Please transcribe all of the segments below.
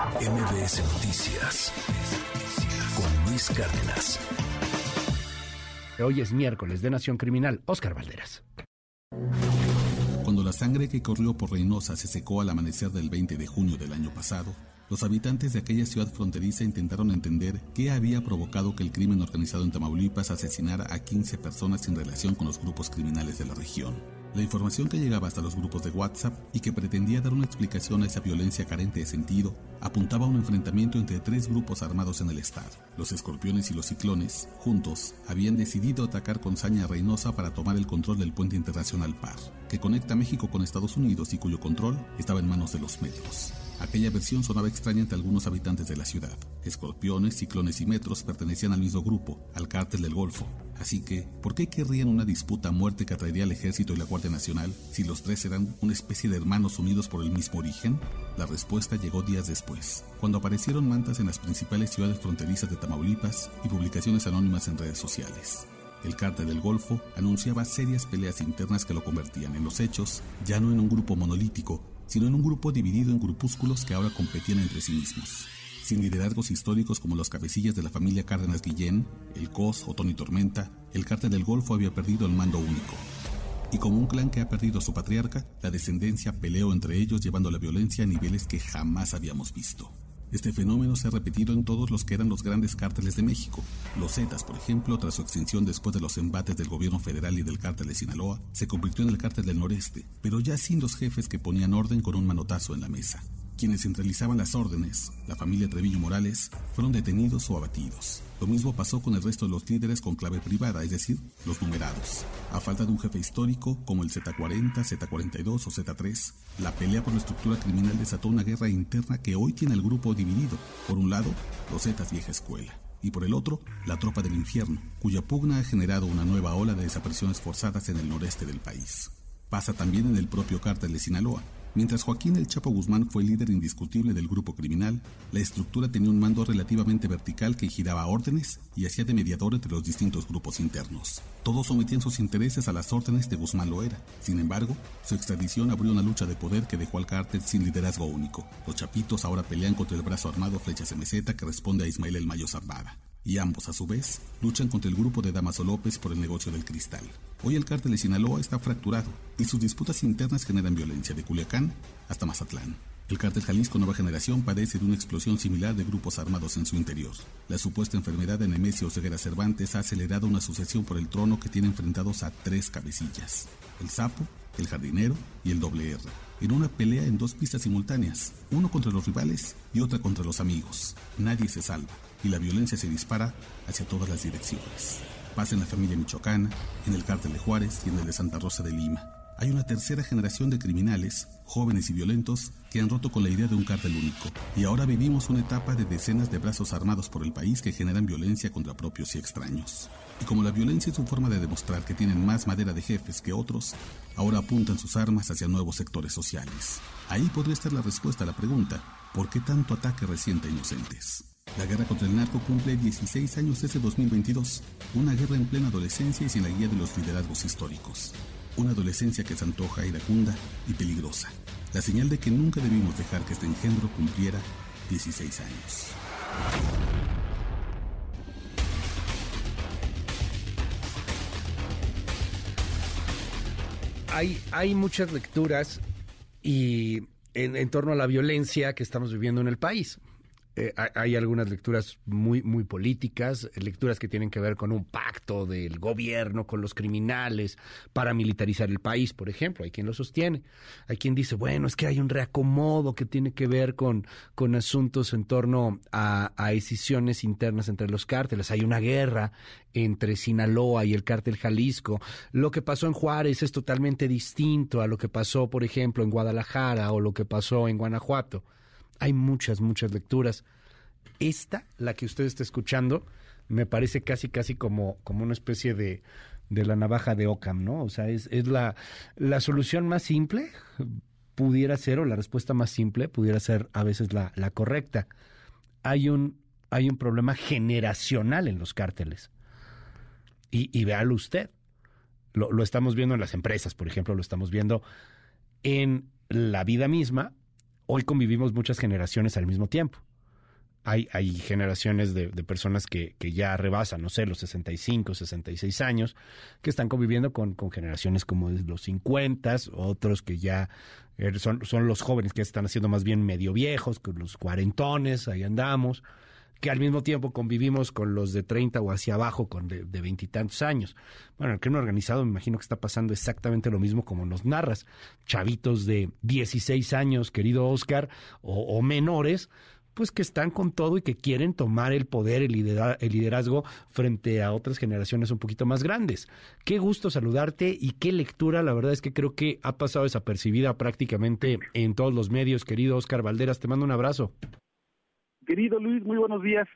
MBS Noticias con Luis Cárdenas. Hoy es miércoles de Nación Criminal. Oscar Valderas. Cuando la sangre que corrió por Reynosa se secó al amanecer del 20 de junio del año pasado, los habitantes de aquella ciudad fronteriza intentaron entender qué había provocado que el crimen organizado en Tamaulipas asesinara a 15 personas en relación con los grupos criminales de la región. La información que llegaba hasta los grupos de WhatsApp y que pretendía dar una explicación a esa violencia carente de sentido apuntaba a un enfrentamiento entre tres grupos armados en el estado. Los escorpiones y los ciclones, juntos, habían decidido atacar con saña Reynosa para tomar el control del puente internacional PAR, que conecta México con Estados Unidos y cuyo control estaba en manos de los medios. Aquella versión sonaba extraña entre algunos habitantes de la ciudad. Escorpiones, ciclones y metros pertenecían al mismo grupo, al cártel del Golfo. Así que, ¿por qué querrían una disputa a muerte que atraería al ejército y la Guardia Nacional si los tres eran una especie de hermanos unidos por el mismo origen? La respuesta llegó días después, cuando aparecieron mantas en las principales ciudades fronterizas de Tamaulipas y publicaciones anónimas en redes sociales. El cártel del Golfo anunciaba serias peleas internas que lo convertían en los hechos ya no en un grupo monolítico, sino en un grupo dividido en grupúsculos que ahora competían entre sí mismos. Sin liderazgos históricos como los cabecillas de la familia Cárdenas Guillén, el COS o Tony Tormenta, el cártel del Golfo había perdido el mando único. Y como un clan que ha perdido a su patriarca, la descendencia peleó entre ellos llevando la violencia a niveles que jamás habíamos visto. Este fenómeno se ha repetido en todos los que eran los grandes cárteles de México. Los Zetas, por ejemplo, tras su extinción después de los embates del gobierno federal y del cártel de Sinaloa, se convirtió en el cártel del noreste, pero ya sin los jefes que ponían orden con un manotazo en la mesa. Quienes centralizaban las órdenes, la familia Treviño Morales, fueron detenidos o abatidos. Lo mismo pasó con el resto de los líderes con clave privada, es decir, los numerados. A falta de un jefe histórico como el Z40, Z42 o Z3, la pelea por la estructura criminal desató una guerra interna que hoy tiene el grupo dividido. Por un lado, los Zetas vieja escuela y por el otro, la tropa del infierno, cuya pugna ha generado una nueva ola de desapariciones forzadas en el noreste del país. Pasa también en el propio cártel de Sinaloa, Mientras Joaquín El Chapo Guzmán fue líder indiscutible del grupo criminal, la estructura tenía un mando relativamente vertical que giraba órdenes y hacía de mediador entre los distintos grupos internos. Todos sometían sus intereses a las órdenes de Guzmán Loera. Sin embargo, su extradición abrió una lucha de poder que dejó al cártel sin liderazgo único. Los chapitos ahora pelean contra el brazo armado Flechas Meseta que responde a Ismael El Mayo Zambada y ambos, a su vez, luchan contra el grupo de Damaso López por el negocio del cristal. Hoy el cártel de Sinaloa está fracturado y sus disputas internas generan violencia de Culiacán hasta Mazatlán. El cártel Jalisco Nueva Generación padece de una explosión similar de grupos armados en su interior. La supuesta enfermedad de Nemesio Ceguera Cervantes ha acelerado una sucesión por el trono que tiene enfrentados a tres cabecillas: el Sapo, el Jardinero y el Doble R, en una pelea en dos pistas simultáneas, uno contra los rivales y otra contra los amigos. Nadie se salva y la violencia se dispara hacia todas las direcciones. Pasa en la familia michoacana, en el cártel de Juárez y en el de Santa Rosa de Lima. Hay una tercera generación de criminales, jóvenes y violentos, que han roto con la idea de un cártel único. Y ahora vivimos una etapa de decenas de brazos armados por el país que generan violencia contra propios y extraños. Y como la violencia es su forma de demostrar que tienen más madera de jefes que otros, ahora apuntan sus armas hacia nuevos sectores sociales. Ahí podría estar la respuesta a la pregunta, ¿por qué tanto ataque reciente a inocentes? La guerra contra el narco cumple 16 años desde 2022, una guerra en plena adolescencia y sin la guía de los liderazgos históricos. Una adolescencia que se antoja iracunda y peligrosa. La señal de que nunca debimos dejar que este engendro cumpliera 16 años. Hay, hay muchas lecturas y en torno a la violencia que estamos viviendo en el país. Eh, hay algunas lecturas muy, muy políticas, lecturas que tienen que ver con un pacto del gobierno con los criminales para militarizar el país, por ejemplo. Hay quien lo sostiene. Hay quien dice, bueno, es que hay un reacomodo que tiene que ver con, con asuntos en torno a, a decisiones internas entre los cárteles. Hay una guerra entre Sinaloa y el cártel Jalisco. Lo que pasó en Juárez es totalmente distinto a lo que pasó, por ejemplo, en Guadalajara o lo que pasó en Guanajuato. Hay muchas, muchas lecturas. Esta, la que usted está escuchando, me parece casi, casi como, como una especie de, de la navaja de Ockham, ¿no? O sea, es, es la, la solución más simple, pudiera ser, o la respuesta más simple, pudiera ser a veces la, la correcta. Hay un, hay un problema generacional en los cárteles. Y, y véalo usted. Lo, lo estamos viendo en las empresas, por ejemplo, lo estamos viendo en la vida misma hoy convivimos muchas generaciones al mismo tiempo. Hay, hay generaciones de, personas que, que, ya rebasan, no sé, los 65, 66 años, que están conviviendo con, con generaciones como los 50, otros que ya er, son, son los jóvenes que están haciendo más bien medio viejos, con los cuarentones, ahí andamos que al mismo tiempo convivimos con los de 30 o hacia abajo, con de veintitantos años. Bueno, el crimen organizado me imagino que está pasando exactamente lo mismo como nos narras. Chavitos de 16 años, querido Oscar, o, menores, pues que están con todo y que quieren tomar el poder, el, el liderazgo frente a otras generaciones un poquito más grandes. Qué gusto saludarte y qué lectura, la verdad es que creo que ha pasado desapercibida prácticamente en todos los medios, querido Oscar Valderas, te mando un abrazo. Querido Luis, muy buenos días.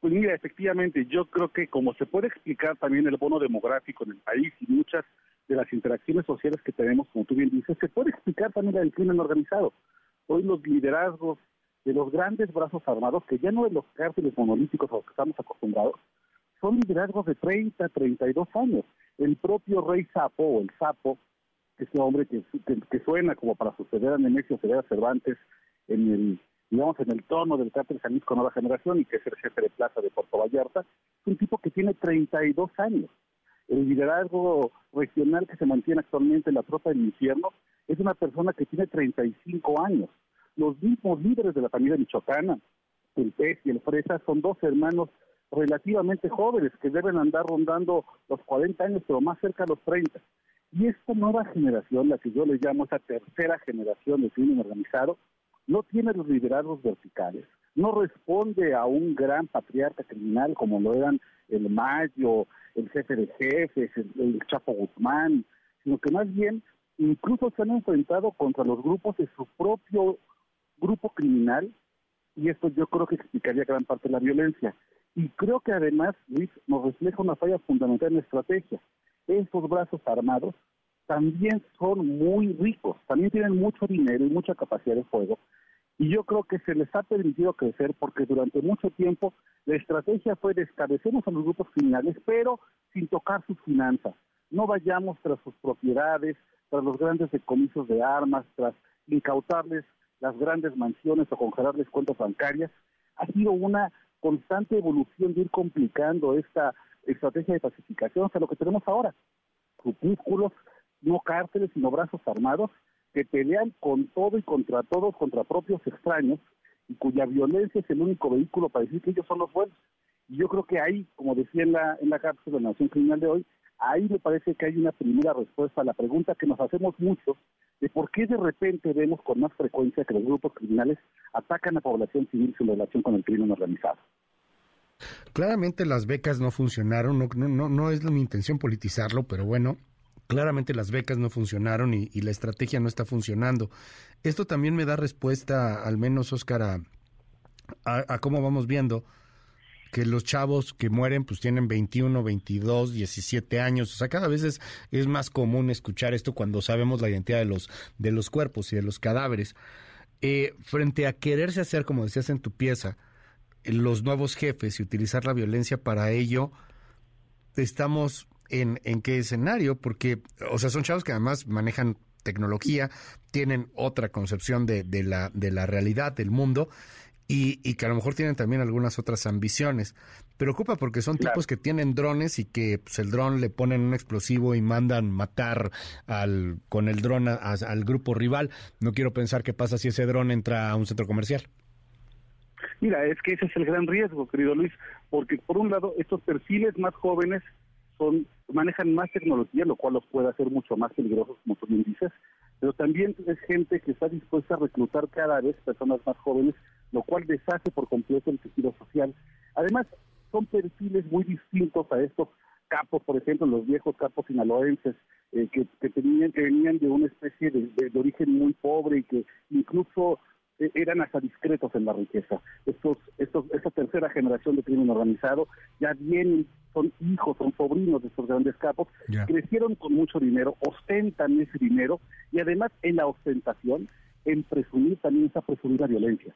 Pues mira, efectivamente, yo creo que como se puede explicar también el bono demográfico en el país y muchas de las interacciones sociales que tenemos, como tú bien dices, se puede explicar también el crimen organizado. Hoy los liderazgos de los grandes brazos armados, que ya no de los cárceles monolíticos a los que estamos acostumbrados, son liderazgos de 30, 32 años. El propio rey Sapo, el Sapo, que es un hombre que, que, suena como para suceder a Nemesio Cervantes en el digamos, en el tono del cártel Jalisco Nueva Generación y que es el jefe de plaza de Puerto Vallarta, es un tipo que tiene 32 años. El liderazgo regional que se mantiene actualmente en la tropa del infierno es una persona que tiene 35 años. Los mismos líderes de la familia michoacana, el pez y el fresa, son dos hermanos relativamente jóvenes que deben andar rondando los 40 años, pero más cerca de los 30. Y esta nueva generación, la que yo le llamo esa tercera generación de crimen organizado, no tiene los liderazgos verticales, no responde a un gran patriarca criminal como lo eran el Mayo, el jefe de jefes, el, Chapo Guzmán, sino que más bien incluso se han enfrentado contra los grupos de su propio grupo criminal y esto yo creo que explicaría gran parte de la violencia. Y creo que además, Luis, nos refleja una falla fundamental en la estrategia. Esos brazos armados también son muy ricos, también tienen mucho dinero y mucha capacidad de fuego. Y yo creo que se les ha permitido crecer porque durante mucho tiempo la estrategia fue descabecemos a los grupos criminales, pero sin tocar sus finanzas. No vayamos tras sus propiedades, tras los grandes decomisos de armas, tras incautarles las grandes mansiones o congelarles cuentas bancarias. Ha sido una constante evolución de ir complicando esta estrategia de pacificación hasta lo que tenemos ahora. Grupúsculos no cárceles, sino brazos armados, que pelean con todo y contra todos, contra propios extraños, y cuya violencia es el único vehículo para decir que ellos son los buenos. Y yo creo que ahí, como decía en la, en la cápsula de la Nación Criminal de hoy, ahí me parece que hay una primera respuesta a la pregunta que nos hacemos muchos de por qué de repente vemos con más frecuencia que los grupos criminales atacan a población civil en relación con el crimen organizado. Claramente las becas no funcionaron, no, no, no es mi intención politizarlo, pero bueno, Claramente las becas no funcionaron y, la estrategia no está funcionando. Esto también me da respuesta, al menos, Oscar, a, cómo vamos viendo que los chavos que mueren pues tienen 21, 22, 17 años. O sea, cada vez es, es más común escuchar esto cuando sabemos la identidad de los, de los cuerpos y de los cadáveres. Eh, frente a quererse hacer, como decías en tu pieza, los nuevos jefes y utilizar la violencia para ello, estamos en, en qué escenario, porque, o sea, son chavos que además manejan tecnología, tienen otra concepción de, de, la, de la realidad, del mundo, y, y, que a lo mejor tienen también algunas otras ambiciones. Preocupa porque son tipos que tienen drones y que pues, el dron le ponen un explosivo y mandan matar al, con el dron al grupo rival. No quiero pensar qué pasa si ese dron entra a un centro comercial. Mira, es que ese es el gran riesgo, querido Luis, porque por un lado estos perfiles más jóvenes son manejan más tecnología, lo cual los puede hacer mucho más peligrosos, como tú bien dices, pero también es gente que está dispuesta a reclutar cada vez personas más jóvenes, lo cual deshace por completo el tejido social. Además, son perfiles muy distintos a estos capos, por ejemplo, los viejos capos sinaloenses, eh, que, que, tenían, que venían de una especie de, de origen muy pobre y que incluso eran hasta discretos en la riqueza. Estos, estos, esta tercera generación de crimen organizado ya vienen, son hijos, son sobrinos de estos grandes capos, crecieron con mucho dinero, ostentan ese dinero y además en la ostentación, en presumir también esa presumida violencia.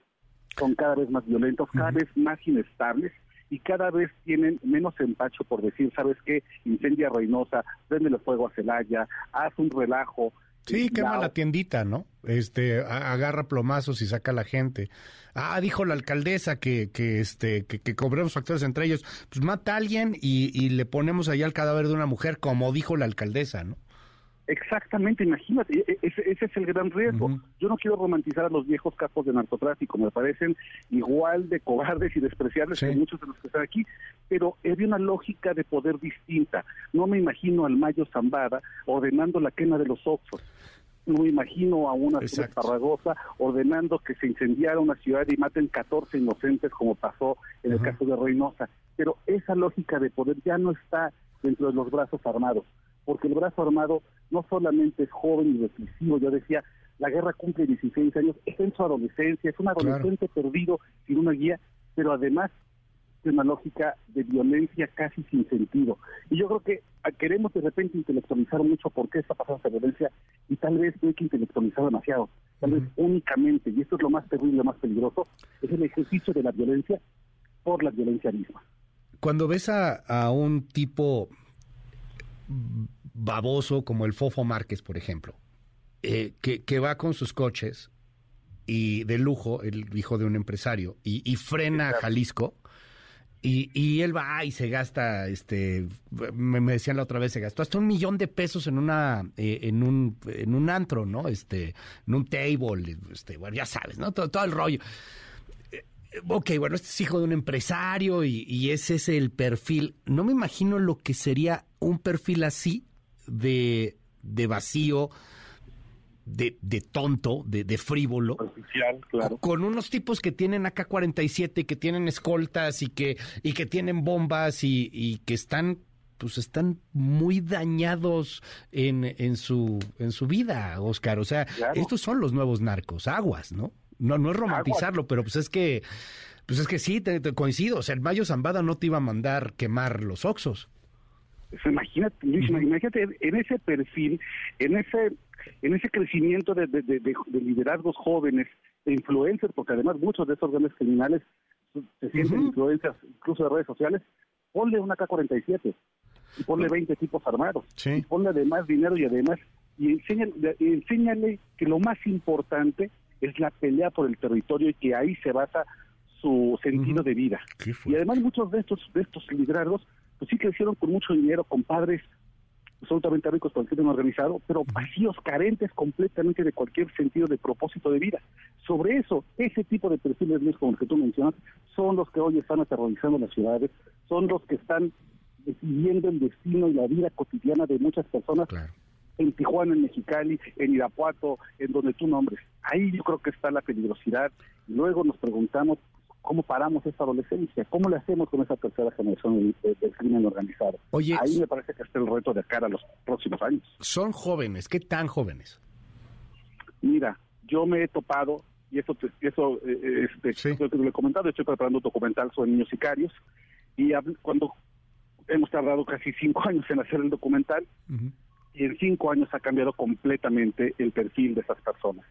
Son cada vez más violentos, cada vez más inestables y cada vez tienen menos empacho por decir, ¿sabes qué? Incendia Reynosa, prende el fuego a Celaya, haz un relajo, Sí, quema la tiendita, ¿no? Este, agarra plomazos y saca a la gente. Ah, dijo la alcaldesa que, que este, que, que cobremos factores entre ellos. Pues mata a alguien y, y le ponemos allá el cadáver de una mujer, como dijo la alcaldesa, ¿no? Exactamente, imagínate, e, e, ese, ese es el gran riesgo. Yo no quiero romantizar a los viejos casos de narcotráfico, me parecen igual de cobardes y despreciables que muchos de los que están aquí, pero de una lógica de poder distinta. No me imagino al Mayo Zambada ordenando la quema de los Oxos. No me imagino a una Zaragoza ordenando que se incendiara una ciudad y maten 14 inocentes como pasó en el caso de Reynosa. Pero esa lógica de poder ya no está dentro de los brazos armados porque el brazo armado no solamente es joven y reflexivo, yo decía, la guerra cumple 16 años, es en su adolescencia, es un adolescente perdido sin una guía, pero además es una lógica de violencia casi sin sentido. Y yo creo que ah, queremos de repente intelectualizar mucho por qué está pasando esa violencia y tal vez no hay que intelectualizar demasiado. Tal vez únicamente, y esto es lo más terrible, lo más peligroso, es el ejercicio de la violencia por la violencia misma. Cuando ves a, a un tipo baboso como el Fofo Márquez, por ejemplo, eh, que, va con sus coches y de lujo, el hijo de un empresario, y, frena a Jalisco. Y, él va y se gasta, este, me, decían la otra vez, se gastó hasta un millón de pesos en una, eh, en un, en un antro, ¿no? Este, en un table, este, bueno, ya sabes, ¿no? Todo, todo el rollo. Eh, ok, bueno, este es hijo de un empresario y, y, ese es el perfil. No me imagino lo que sería un perfil así de, de vacío, de, de, tonto, de, de frívolo. claro. Con unos tipos que tienen AK-47, que tienen escoltas y que, y que tienen bombas y, y que están pues están muy dañados en, en, su, en su vida, Oscar. O sea, estos son los nuevos narcos, aguas, ¿no? No, no es romantizarlo, pero pues es que, pues es que sí, te, coincido. O sea, el Mayo Zambada no te iba a mandar quemar los oxos imagínate, imagínate en ese perfil, en ese en ese crecimiento de, liderazgos jóvenes, de influencers, porque además muchos de esos grandes criminales se sienten influencias incluso de redes sociales, ponle una K-47 y ponle 20 tipos armados, y ponle además dinero y además, y enséñale, enséñale que lo más importante es la pelea por el territorio y que ahí se basa su sentido de vida. Y además muchos de estos, de estos liderazgos pues sí crecieron con mucho dinero, con padres absolutamente ricos con el crimen organizado, pero vacíos, carentes completamente de cualquier sentido de propósito de vida. Sobre eso, ese tipo de perfiles como el que tú mencionas, son los que hoy están aterrorizando las ciudades, son los que están decidiendo el destino y la vida cotidiana de muchas personas en Tijuana, en Mexicali, en Irapuato, en donde tú nombres. Ahí yo creo que está la peligrosidad. Luego nos preguntamos ¿Cómo paramos esa adolescencia? ¿Cómo le hacemos con esa tercera generación del, crimen organizado? Oye, Ahí me parece que está el reto de cara a los próximos años. Son jóvenes, ¿qué tan jóvenes? Mira, yo me he topado, y eso, eso eh, este, que lo he comentado, estoy preparando un documental sobre niños sicarios, y cuando hemos tardado casi cinco años en hacer el documental, y en cinco años ha cambiado completamente el perfil de esas personas.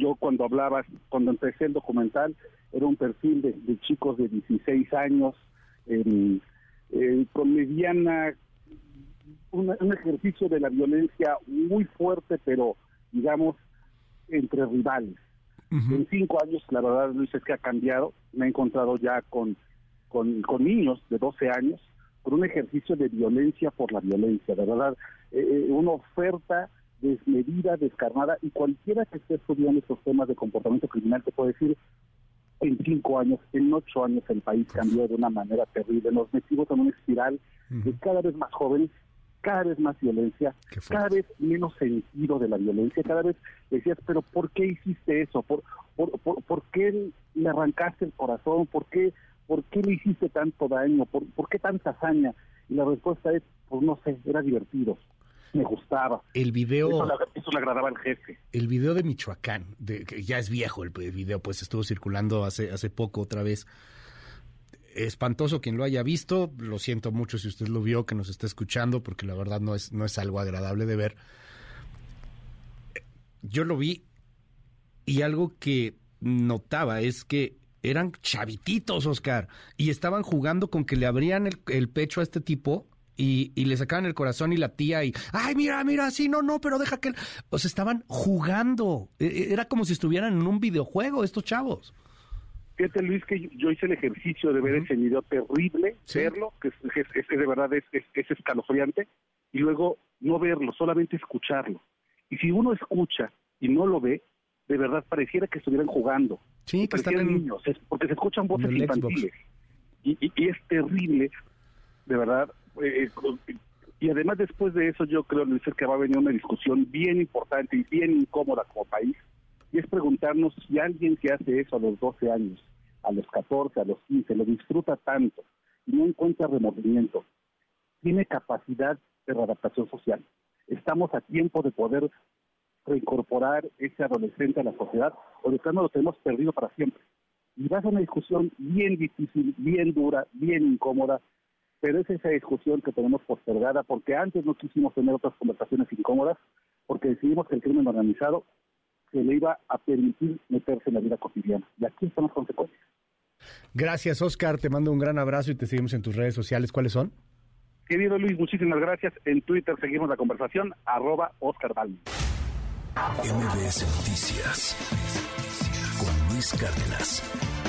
Yo cuando hablaba, cuando empecé el documental, era un perfil de, chicos de 16 años, eh, con mediana, un ejercicio de la violencia muy fuerte, pero digamos, entre rivales. En cinco años, la verdad, Luis, es que ha cambiado. Me he encontrado ya con, con, niños de 12 años, con un ejercicio de violencia por la violencia, de verdad, eh, eh, una oferta desmedida, descarnada, y cualquiera que esté estudiando estos temas de comportamiento criminal te puede decir, en cinco años, en ocho años el país cambió de una manera terrible. Nos metimos en una espiral de cada vez más jóvenes, cada vez más violencia, cada vez menos sentido de la violencia, cada vez decías, pero ¿por qué hiciste eso? ¿Por, por, por, qué le arrancaste el corazón? ¿Por qué, ¿Por qué le hiciste tanto daño? ¿Por, ¿Por qué tanta hazaña? Y la respuesta es, pues no sé, era divertido me gustaba. El video... Eso le, agradaba al jefe. El video de Michoacán, de, que ya es viejo el video, pues estuvo circulando hace, hace poco otra vez. Espantoso quien lo haya visto, lo siento mucho si usted lo vio, que nos está escuchando, porque la verdad no es, no es algo agradable de ver. Yo lo vi y algo que notaba es que eran chavititos, Oscar, y estaban jugando con que le abrían el pecho a este tipo y, y le sacaban el corazón y la tía y, ay, mira, mira, sí, no, no, pero deja que... O sea, estaban jugando. E, e, era como si estuvieran en un videojuego estos chavos. Fíjate, Luis, que yo hice el ejercicio de ver ese video terrible, verlo, que es, de verdad es, es, escalofriante, y luego no verlo, solamente escucharlo. Y si uno escucha y no lo ve, de verdad pareciera que estuvieran jugando. Sí, que están en... niños, porque se escuchan voces infantiles. Y, y, es terrible, de verdad. Eh, y además después de eso yo creo, Luis, que va a venir una discusión bien importante y bien incómoda como país. Y es preguntarnos si alguien que hace eso a los 12 años a los 14, a los 15, lo disfruta tanto y no encuentra remordimiento, tiene capacidad de readaptación social. Estamos a tiempo de poder reincorporar ese adolescente a la sociedad o de plano lo tenemos perdido para siempre. Y va a ser una discusión bien difícil, bien dura, bien incómoda, pero es esa discusión que tenemos postergada porque antes no quisimos tener otras conversaciones incómodas porque decidimos que el crimen organizado se le iba a permitir meterse en la vida cotidiana. Y aquí están las consecuencias. Gracias, Oscar. Te mando un gran abrazo y te seguimos en tus redes sociales. ¿Cuáles son? Querido Luis, muchísimas gracias. En Twitter seguimos la conversación, arroba Oscar MBS Noticias con Luis Cárdenas.